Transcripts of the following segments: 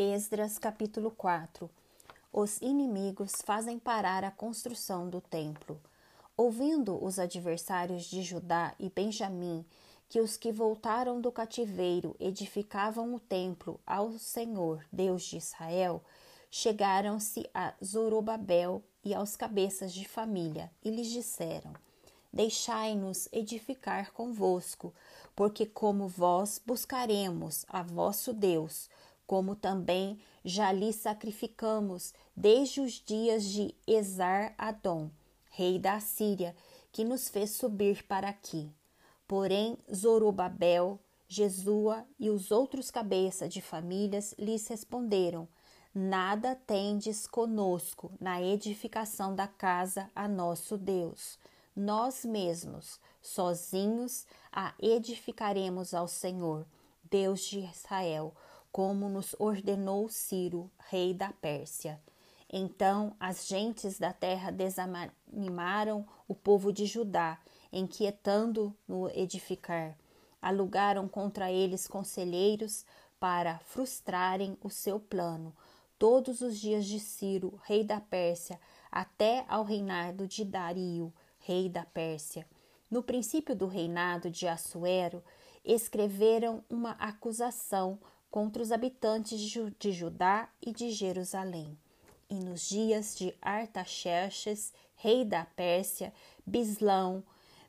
Esdras capítulo 4 Os inimigos fazem parar a construção do templo. Ouvindo os adversários de Judá e Benjamim que os que voltaram do cativeiro edificavam o templo ao Senhor, Deus de Israel, chegaram-se a Zorobabel e aos cabeças de família e lhes disseram: Deixai-nos edificar convosco, porque como vós buscaremos a vosso Deus, como também já lhe sacrificamos desde os dias de Esar-Adom, rei da Síria, que nos fez subir para aqui. Porém, Zorobabel, Jesua e os outros cabeças de famílias lhes responderam: Nada tendes conosco na edificação da casa a nosso Deus. Nós mesmos, sozinhos, a edificaremos ao Senhor, Deus de Israel, como nos ordenou Ciro, rei da Pérsia. Então as gentes da terra desanimaram o povo de Judá, inquietando no edificar. Alugaram contra eles conselheiros para frustrarem o seu plano, todos os dias de Ciro, rei da Pérsia, até ao reinado de Dario, rei da Pérsia. No princípio do reinado de Assuero, escreveram uma acusação contra os habitantes de Judá e de Jerusalém. E nos dias de Artaxerxes, rei da Pérsia, Bislão,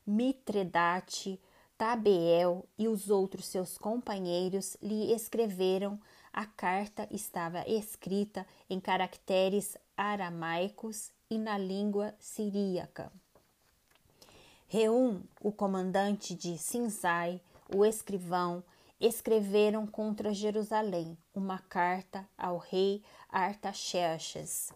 Mitredate, Tabeel e os outros seus companheiros lhe escreveram. A carta estava escrita em caracteres aramaicos e na língua siríaca. Reum, o comandante de Sinzai, o escrivão, escreveram contra Jerusalém uma carta ao rei Artaxerxes.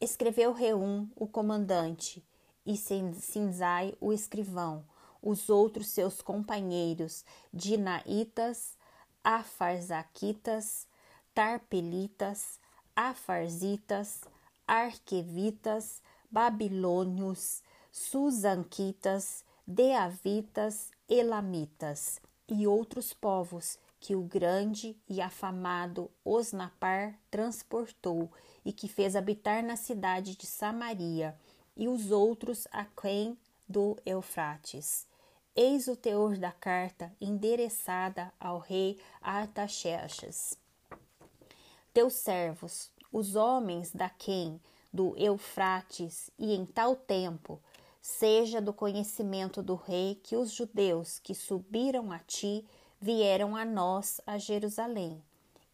Escreveu Reum, o comandante, e Sinzai, o escrivão, os outros seus companheiros, Dinaitas, Afarzaquitas, Tarpelitas, Afarzitas, Arquevitas, Babilônios, Susanquitas, Deavitas, Elamitas e outros povos que o grande e afamado Osnapar transportou e que fez habitar na cidade de Samaria, e os outros aquém do Eufrates. Eis o teor da carta endereçada ao rei Artaxerxes. Teus servos, os homens daquém do Eufrates, e em tal tempo seja do conhecimento do rei que os judeus que subiram a ti vieram a nós a Jerusalém.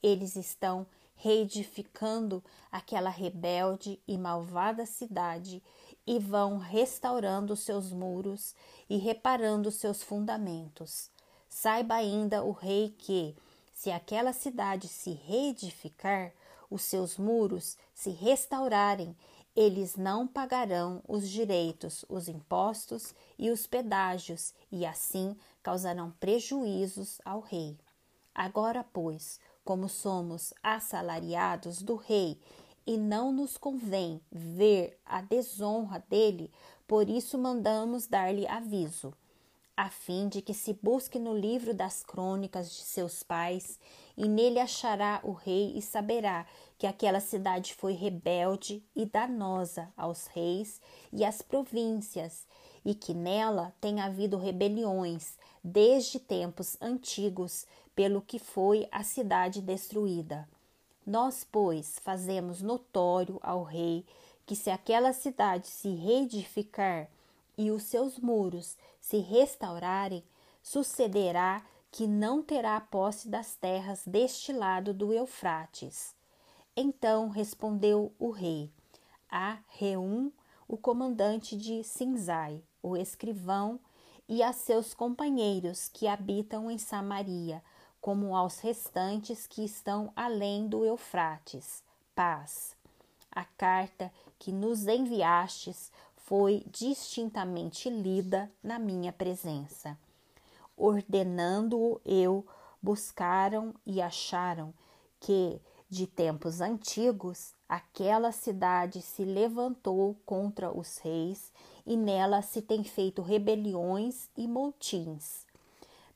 Eles estão reedificando aquela rebelde e malvada cidade e vão restaurando seus muros e reparando seus fundamentos. Saiba ainda o rei que, se aquela cidade se reedificar, os seus muros se restaurarem eles não pagarão os direitos, os impostos e os pedágios, e assim causarão prejuízos ao rei. Agora, pois, como somos assalariados do rei e não nos convém ver a desonra dele, por isso mandamos dar-lhe aviso a fim de que se busque no livro das crônicas de seus pais, e nele achará o rei e saberá que aquela cidade foi rebelde e danosa aos reis e às províncias, e que nela tem havido rebeliões desde tempos antigos, pelo que foi a cidade destruída. Nós, pois, fazemos notório ao rei que se aquela cidade se reedificar e os seus muros se restaurarem, sucederá que não terá posse das terras deste lado do Eufrates. Então respondeu o rei a Reum, o comandante de Sinzai, o escrivão, e a seus companheiros que habitam em Samaria, como aos restantes que estão além do Eufrates. Paz. A carta que nos enviastes foi distintamente lida na minha presença. Ordenando-o eu, buscaram e acharam que, de tempos antigos, aquela cidade se levantou contra os reis e nela se tem feito rebeliões e motins.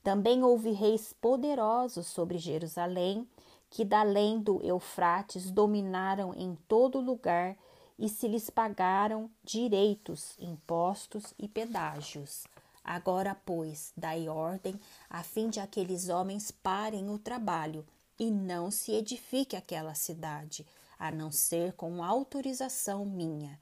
Também houve reis poderosos sobre Jerusalém que da além do Eufrates dominaram em todo lugar e se lhes pagaram direitos, impostos e pedágios. Agora, pois, dai ordem a fim de aqueles homens parem o trabalho e não se edifique aquela cidade, a não ser com autorização minha.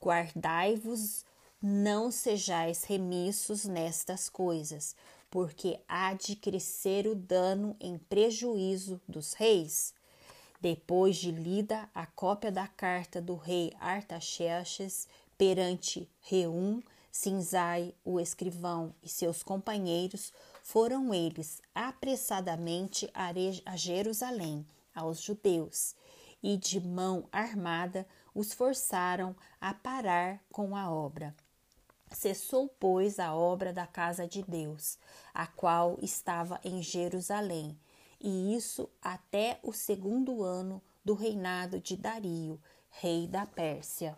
Guardai-vos, não sejais remissos nestas coisas, porque há de crescer o dano em prejuízo dos reis. Depois de lida a cópia da carta do rei Artaxerxes perante Reum, Sinzai, o escrivão, e seus companheiros, foram eles apressadamente a Jerusalém, aos judeus, e de mão armada os forçaram a parar com a obra. Cessou, pois, a obra da casa de Deus, a qual estava em Jerusalém, e isso até o segundo ano do reinado de Dario, rei da Pérsia.